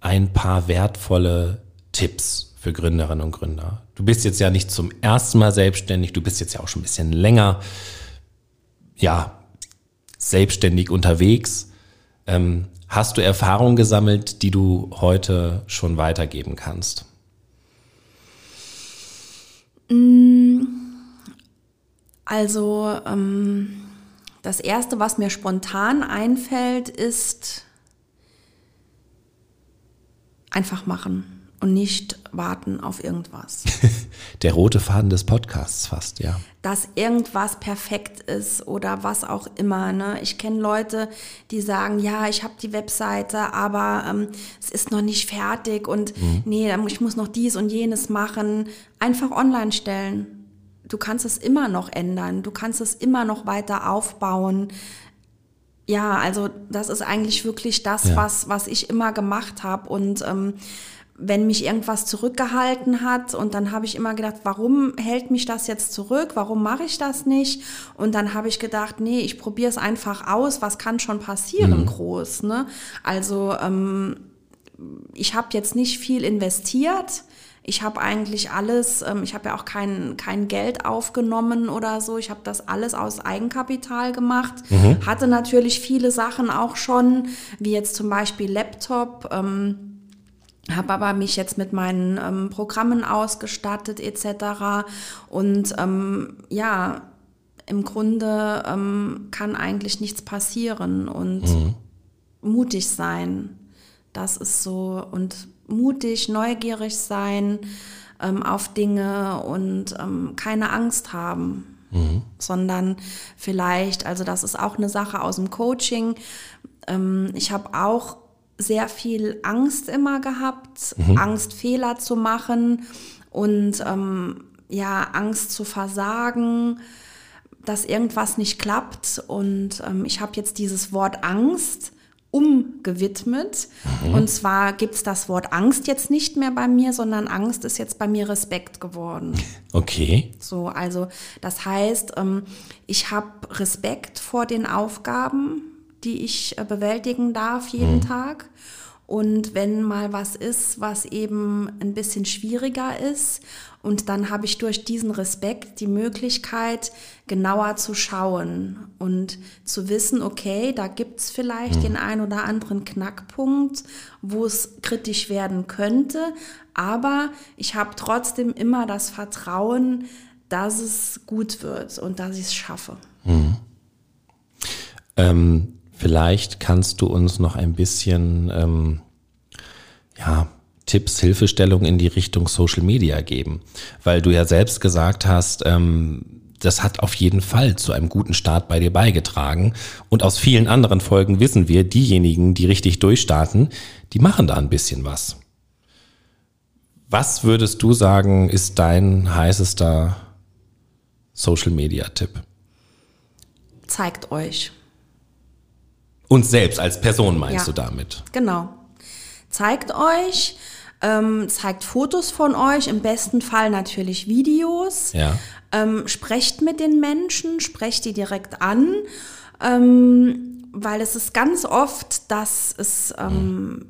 ein paar wertvolle Tipps für Gründerinnen und Gründer. Du bist jetzt ja nicht zum ersten Mal selbstständig, du bist jetzt ja auch schon ein bisschen länger, ja, selbstständig unterwegs. Ähm, hast du Erfahrungen gesammelt, die du heute schon weitergeben kannst? Mm, also ähm, das Erste, was mir spontan einfällt, ist, einfach machen und nicht warten auf irgendwas. *laughs* Der rote Faden des Podcasts fast, ja. Dass irgendwas perfekt ist oder was auch immer. Ne? Ich kenne Leute, die sagen, ja, ich habe die Webseite, aber ähm, es ist noch nicht fertig und mhm. nee, ich muss noch dies und jenes machen. Einfach online stellen. Du kannst es immer noch ändern. Du kannst es immer noch weiter aufbauen. Ja, also das ist eigentlich wirklich das, ja. was, was ich immer gemacht habe. Und ähm, wenn mich irgendwas zurückgehalten hat und dann habe ich immer gedacht, warum hält mich das jetzt zurück? Warum mache ich das nicht? Und dann habe ich gedacht, nee, ich probiere es einfach aus. Was kann schon passieren mhm. groß? Ne? Also ähm, ich habe jetzt nicht viel investiert. Ich habe eigentlich alles, ähm, ich habe ja auch kein, kein Geld aufgenommen oder so. Ich habe das alles aus Eigenkapital gemacht. Mhm. Hatte natürlich viele Sachen auch schon, wie jetzt zum Beispiel Laptop. Ähm, habe aber mich jetzt mit meinen ähm, Programmen ausgestattet etc. Und ähm, ja, im Grunde ähm, kann eigentlich nichts passieren und mhm. mutig sein. Das ist so und mutig, neugierig sein ähm, auf Dinge und ähm, keine Angst haben. Mhm. Sondern vielleicht, also das ist auch eine Sache aus dem Coaching. Ähm, ich habe auch sehr viel Angst immer gehabt, mhm. Angst Fehler zu machen und ähm, ja, Angst zu versagen, dass irgendwas nicht klappt. Und ähm, ich habe jetzt dieses Wort Angst umgewidmet. Mhm. Und zwar gibt es das Wort Angst jetzt nicht mehr bei mir, sondern Angst ist jetzt bei mir Respekt geworden. Okay. So, also das heißt, ähm, ich habe Respekt vor den Aufgaben, die ich äh, bewältigen darf jeden mhm. Tag. Und wenn mal was ist, was eben ein bisschen schwieriger ist, und dann habe ich durch diesen Respekt die Möglichkeit, genauer zu schauen und zu wissen, okay, da gibt es vielleicht mhm. den ein oder anderen Knackpunkt, wo es kritisch werden könnte, aber ich habe trotzdem immer das Vertrauen, dass es gut wird und dass ich es schaffe. Mhm. Ähm Vielleicht kannst du uns noch ein bisschen ähm, ja, Tipps, Hilfestellung in die Richtung Social Media geben, weil du ja selbst gesagt hast, ähm, das hat auf jeden Fall zu einem guten Start bei dir beigetragen. Und aus vielen anderen Folgen wissen wir, diejenigen, die richtig durchstarten, die machen da ein bisschen was. Was würdest du sagen, ist dein heißester Social Media Tipp? Zeigt euch. Uns selbst als Person meinst Ja. du damit? Genau. Zeigt euch, ähm, zeigt Fotos von euch, im besten Fall natürlich Videos. Ja. Ähm, sprecht mit den Menschen, sprecht die direkt an, ähm, weil es ist ganz oft, dass es ähm,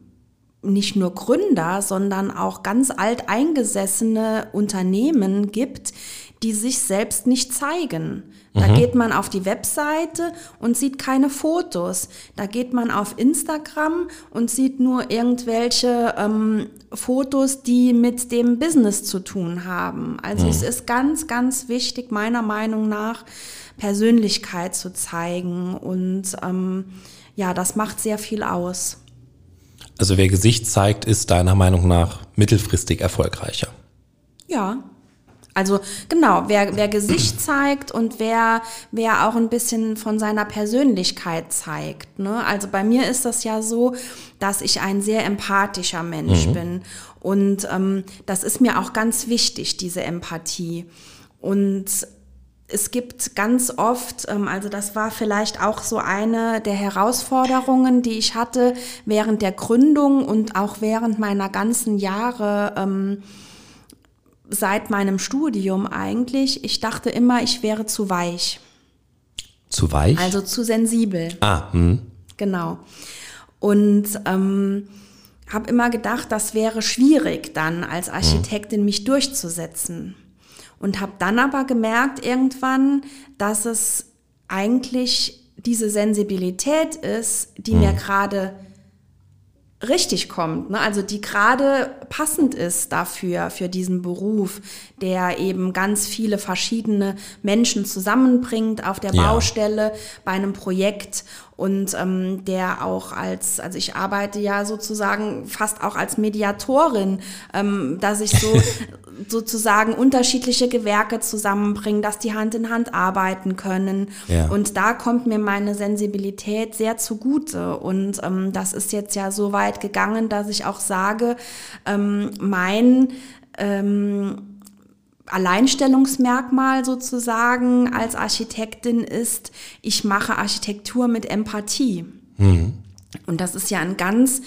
nicht nur Gründer, sondern auch ganz alteingesessene Unternehmen gibt, die sich selbst nicht zeigen. Da geht man auf die Webseite und sieht keine Fotos. Da geht man auf Instagram und sieht nur irgendwelche ähm, Fotos, die mit dem Business zu tun haben. Also es ist ganz, ganz wichtig, meiner Meinung nach, Persönlichkeit zu zeigen. Und ähm, ja, das macht sehr viel aus. Also wer Gesicht zeigt, ist deiner Meinung nach mittelfristig erfolgreicher. Ja. Also genau, wer, wer Gesicht zeigt und wer, wer auch ein bisschen von seiner Persönlichkeit zeigt. Ne? Also bei mir ist das ja so, dass ich ein sehr empathischer Mensch bin. Und ähm, das ist mir auch ganz wichtig, diese Empathie. Und es gibt ganz oft, ähm, also das war vielleicht auch so eine der Herausforderungen, die ich hatte während der Gründung und auch während meiner ganzen Jahre ähm, seit meinem Studium eigentlich. Ich dachte immer, ich wäre zu weich, Zu weich? also zu sensibel. ah, hm. Genau. Und ähm, habe immer gedacht, das wäre schwierig dann als Architektin mich durchzusetzen. Und habe dann aber gemerkt irgendwann, dass es eigentlich diese Sensibilität ist, die mir gerade richtig kommt, ne? also die gerade passend ist dafür, für diesen Beruf, der eben ganz viele verschiedene Menschen zusammenbringt auf der Ja. Baustelle bei einem Projekt und ähm, der auch als, also ich arbeite ja sozusagen fast auch als Mediatorin, ähm, dass ich so *laughs* sozusagen unterschiedliche Gewerke zusammenbringe, dass die Hand in Hand arbeiten können. Ja. Und da kommt mir meine Sensibilität sehr zugute. Und ähm, das ist jetzt ja so weit gegangen, dass ich auch sage, ähm, mein ähm, Alleinstellungsmerkmal sozusagen als Architektin ist, ich mache Architektur mit Empathie. Und das ist ja ein ganz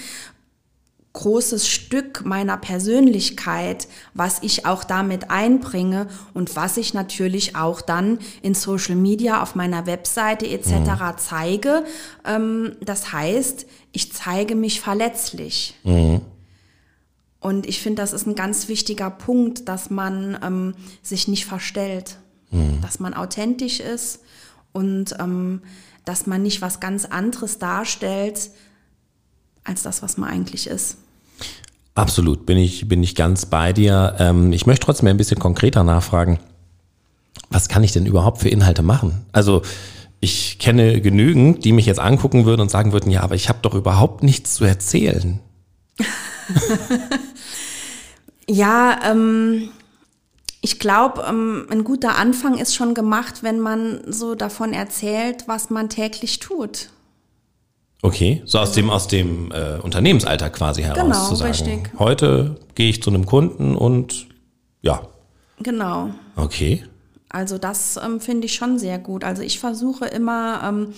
großes Stück meiner Persönlichkeit, was ich auch damit einbringe und was ich natürlich auch dann in Social Media auf meiner Webseite etc. zeige. Ähm, das heißt, ich zeige mich verletzlich. Und ich finde, das ist ein ganz wichtiger Punkt, dass man ähm, sich nicht verstellt, dass man authentisch ist und ähm, dass man nicht was ganz anderes darstellt als das, was man eigentlich ist. Absolut, bin ich, bin ich ganz bei dir. Ähm, ich möchte trotzdem ein bisschen konkreter nachfragen. Was kann ich denn überhaupt für Inhalte machen? Also ich kenne genügend, die mich jetzt angucken würden und sagen würden, ja, aber ich habe doch überhaupt nichts zu erzählen. *laughs* Ja, ähm, ich glaube, ähm, ein guter Anfang ist schon gemacht, wenn man so davon erzählt, was man täglich tut. Okay, so aus dem, aus dem äh, Unternehmensalltag quasi heraus Genau, zu sagen. richtig. Heute gehe ich zu einem Kunden und ja, Genau. okay. Also das ähm, finde ich schon sehr gut. Also ich versuche immer, ähm,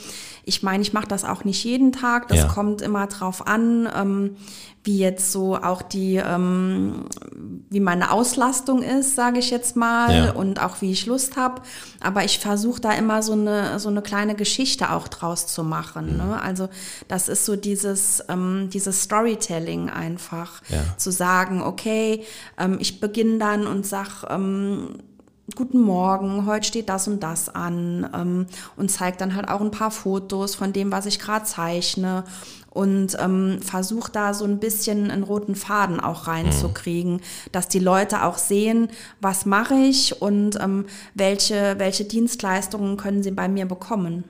ich meine, ich mache das auch nicht jeden Tag, das Ja. kommt immer drauf an, ähm, wie jetzt so auch die, ähm, wie meine Auslastung ist, sage ich jetzt mal, Ja. und auch wie ich Lust habe. Aber ich versuche da immer so eine, so eine kleine Geschichte auch draus zu machen. Ne? Also das ist so dieses, ähm, dieses Storytelling einfach, Ja. zu sagen, okay, ähm, ich beginne dann und sag, Guten Morgen, heute steht das und das an ähm, und zeigt dann halt auch ein paar Fotos von dem, was ich gerade zeichne und ähm, versucht da so ein bisschen einen roten Faden auch reinzukriegen, dass die Leute auch sehen, was mache ich und ähm, welche, welche Dienstleistungen können sie bei mir bekommen.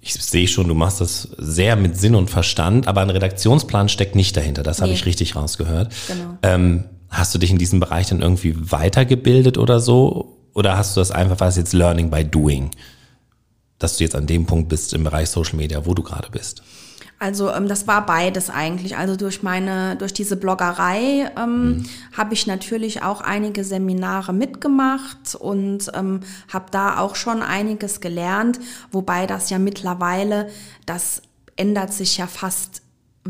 Ich sehe schon, du machst das sehr mit Sinn und Verstand, aber ein Redaktionsplan steckt nicht dahinter. Das habe Nee. ich richtig rausgehört. Genau. Ähm, hast du dich in diesem Bereich dann irgendwie weitergebildet oder so? Oder hast du das einfach, was jetzt Learning by Doing? Dass du jetzt an dem Punkt bist im Bereich Social Media, wo du gerade bist. Also ähm, das war beides eigentlich. Also durch meine, durch diese Bloggerei ähm, habe ich natürlich auch einige Seminare mitgemacht und ähm, habe da auch schon einiges gelernt, wobei das ja mittlerweile, das ändert sich ja fast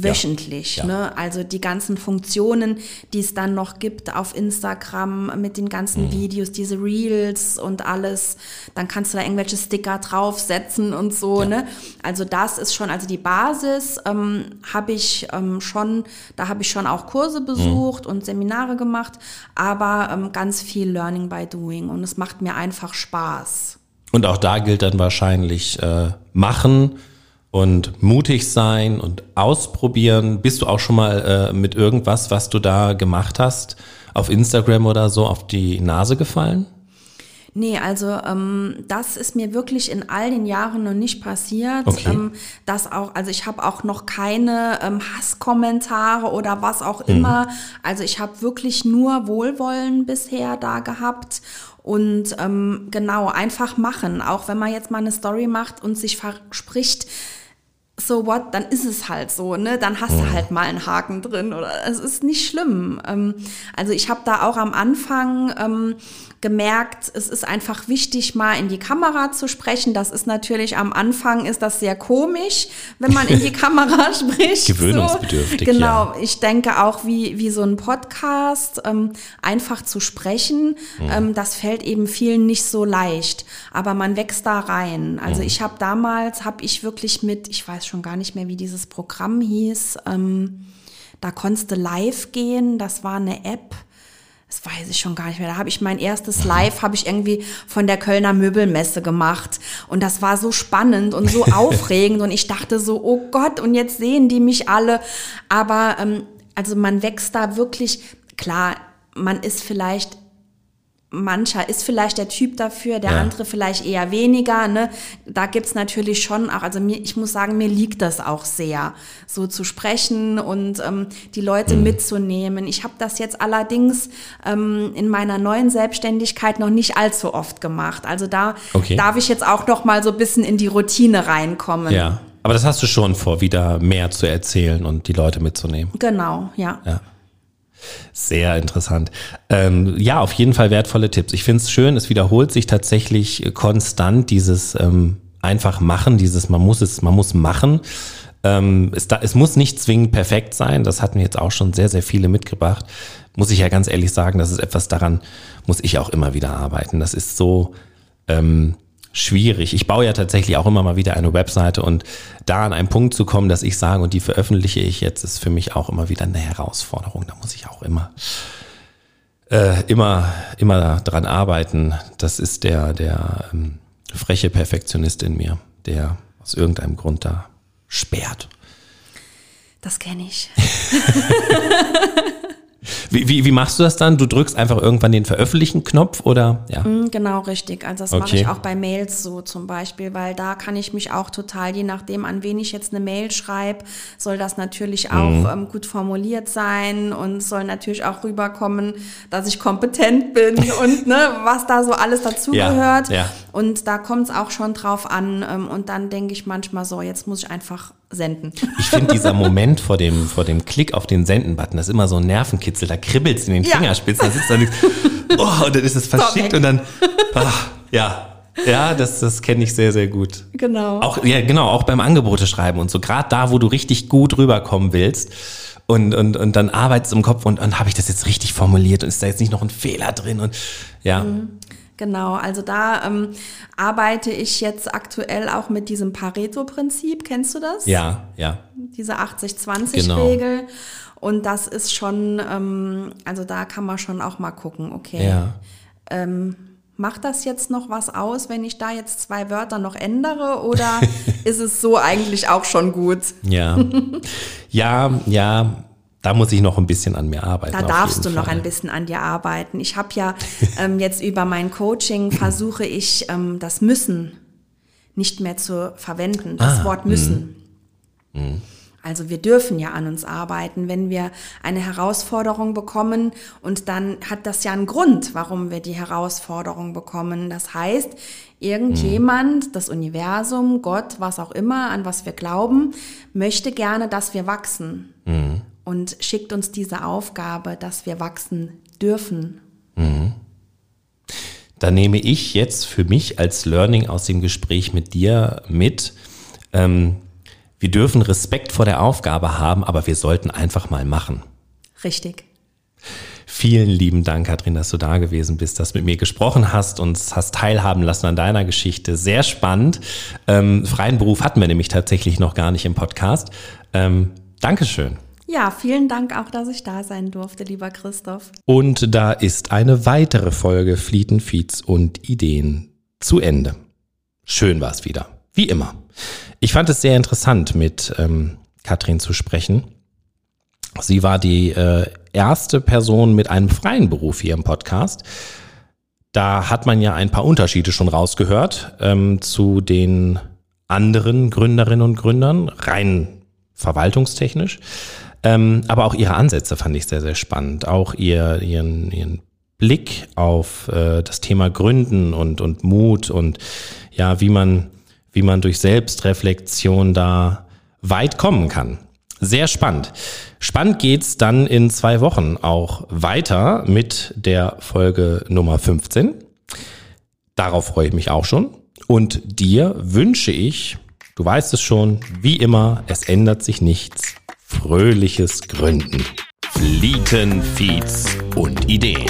wöchentlich. Ja. Ne? Also die ganzen Funktionen, die es dann noch gibt auf Instagram mit den ganzen Mhm. Videos, diese Reels und alles, dann kannst du da irgendwelche Sticker draufsetzen und so. Ne? Also das ist schon, also die Basis ähm, habe ich ähm, schon, da habe ich schon auch Kurse besucht und Seminare gemacht, aber ähm, ganz viel Learning by Doing und es macht mir einfach Spaß. Und auch da gilt dann wahrscheinlich äh, machen und mutig sein und ausprobieren. Bist du auch schon mal äh, mit irgendwas, was du da gemacht hast, auf Instagram oder so, auf die Nase gefallen? Nee, also ähm, das ist mir wirklich in all den Jahren noch nicht passiert. Okay. Ähm, das auch, also ich habe auch noch keine ähm, Hasskommentare oder was auch immer. Also ich habe wirklich nur Wohlwollen bisher da gehabt. Und ähm, genau, einfach machen. Auch wenn man jetzt mal eine Story macht und sich verspricht, so what, dann ist es halt so, ne? Dann hast du halt mal einen Haken drin oder es ist nicht schlimm. Ähm, also ich habe da auch am Anfang ähm, gemerkt, es ist einfach wichtig, mal in die Kamera zu sprechen. Das ist natürlich am Anfang ist das sehr komisch, wenn man in die *laughs* Kamera spricht. Gewöhnungsbedürftig, so. Genau, ja. ich denke auch wie, wie so ein Podcast, ähm, einfach zu sprechen, ähm, das fällt eben vielen nicht so leicht. Aber man wächst da rein. Also ich habe damals, habe ich wirklich mit, ich weiß schon gar nicht mehr, wie dieses Programm hieß, ähm, da konntest du live gehen, das war eine App. Das weiß ich schon gar nicht mehr. Da habe ich mein erstes Live, habe ich irgendwie von der Kölner Möbelmesse gemacht. Und das war so spannend und so *laughs* aufregend. Und ich dachte so, oh Gott, und jetzt sehen die mich alle. Aber ähm, also man wächst da wirklich, klar, man ist vielleicht mancher ist vielleicht der Typ dafür, der Ja. andere vielleicht eher weniger. Ne? Da gibt's natürlich schon auch, also mir, ich muss sagen, mir liegt das auch sehr, so zu sprechen und ähm, die Leute Mhm. mitzunehmen. Ich habe das jetzt allerdings ähm, in meiner neuen Selbstständigkeit noch nicht allzu oft gemacht. Also da Okay. darf ich jetzt auch noch mal so ein bisschen in die Routine reinkommen. Ja. Aber das hast du schon vor, wieder mehr zu erzählen und die Leute mitzunehmen. Genau, ja. Ja. Sehr interessant. Ähm, ja, auf jeden Fall wertvolle Tipps. Ich finde es schön, es wiederholt sich tatsächlich konstant dieses ähm, einfach machen, dieses man muss es, man muss machen. Ähm, es, da, es muss nicht zwingend perfekt sein, das hatten jetzt auch schon sehr, sehr viele mitgebracht. Muss ich ja ganz ehrlich sagen, das ist etwas daran, muss ich auch immer wieder arbeiten. Das ist so, ähm, schwierig. Ich baue ja tatsächlich auch immer mal wieder eine Webseite und da an einen Punkt zu kommen, dass ich sage, und die veröffentliche ich jetzt, ist für mich auch immer wieder eine Herausforderung. Da muss ich auch immer, äh, immer, immer dran arbeiten. Das ist der, der ähm, freche Perfektionist in mir, der aus irgendeinem Grund da sperrt. Das kenne ich. *laughs* Wie, wie, wie machst du das dann? Du drückst einfach irgendwann den Veröffentlichen-Knopf oder? Ja. Mm, Genau, richtig. Also das mache Okay. ich auch bei Mails so zum Beispiel, weil da kann ich mich auch total, je nachdem, an wen ich jetzt eine Mail schreibe, soll das natürlich auch Mhm. ähm, gut formuliert sein und soll natürlich auch rüberkommen, dass ich kompetent bin *laughs* und ne, was da so alles dazugehört. Ja, ja. Und da kommt es auch schon drauf an. Ähm, und dann denke ich manchmal so, jetzt muss ich einfach senden. Ich finde dieser Moment vor dem, vor dem Klick auf den Senden-Button, das ist immer so ein Nervenkitzel, da kribbelt es in den Ja. Fingerspitzen, da sitzt da nichts, oh, und dann ist es verschickt und dann, ach, ja, ja, das, das kenne ich sehr, sehr gut. Genau. Auch, ja, genau, auch beim Angebote schreiben und so, gerade da, wo du richtig gut rüberkommen willst und, und, und dann arbeitest im Kopf und, und habe ich das jetzt richtig formuliert und ist da jetzt nicht noch ein Fehler drin und ja, Genau, also da ähm, arbeite ich jetzt aktuell auch mit diesem Pareto-Prinzip. Kennst du das? ja, ja. diese Genau. 80-20-Regel. Und das ist schon, ähm, also da kann man schon auch mal gucken, okay, Ja. macht das jetzt noch was aus, wenn ich da jetzt zwei Wörter noch ändere oder *laughs* ist es so eigentlich auch schon gut? Ja, ja, ja, da muss ich noch ein bisschen an mir arbeiten. Da darfst du jeden noch Fall. ein bisschen an dir arbeiten. Ich habe ja *laughs* ähm, jetzt über mein Coaching *laughs* versuche ich ähm, das Müssen nicht mehr zu verwenden, das Ah, Wort müssen. Also wir dürfen ja an uns arbeiten, wenn wir eine Herausforderung bekommen und dann hat das ja einen Grund, warum wir die Herausforderung bekommen. Das heißt, irgendjemand, das Universum, Gott, was auch immer, an was wir glauben, möchte gerne, dass wir wachsen und schickt uns diese Aufgabe, dass wir wachsen dürfen. Da nehme ich jetzt für mich als Learning aus dem Gespräch mit dir mit, ähm, wir dürfen Respekt vor der Aufgabe haben, aber wir sollten einfach mal machen. Richtig. Vielen lieben Dank, Katrin, dass du da gewesen bist, dass du mit mir gesprochen hast, uns hast teilhaben lassen an deiner Geschichte. Sehr spannend. Ähm, freien Beruf hatten wir nämlich tatsächlich noch gar nicht im Podcast. Ähm, Dankeschön. Ja, vielen Dank auch, dass ich da sein durfte, lieber Christoph. Und da ist eine weitere Folge Flieten, Feeds und Ideen zu Ende. Schön war es wieder, wie immer. Ich fand es sehr interessant, mit ähm, Katrin zu sprechen. Sie war die äh, erste Person mit einem freien Beruf hier im Podcast. Da hat man ja ein paar Unterschiede schon rausgehört ähm, zu den anderen Gründerinnen und Gründern, rein verwaltungstechnisch. Ähm, aber auch ihre Ansätze fand ich sehr, sehr spannend. Auch ihr, ihren, ihren Blick auf äh, das Thema Gründen und, und Mut und ja, wie man, wie man durch Selbstreflexion da weit kommen kann. Sehr spannend. Spannend geht's dann in zwei Wochen auch weiter mit der Folge Nummer 15. Darauf freue ich mich auch schon. Und dir wünsche ich, du weißt es schon, wie immer, es ändert sich nichts. Fröhliches Gründen. Flieten, Feeds und Ideen.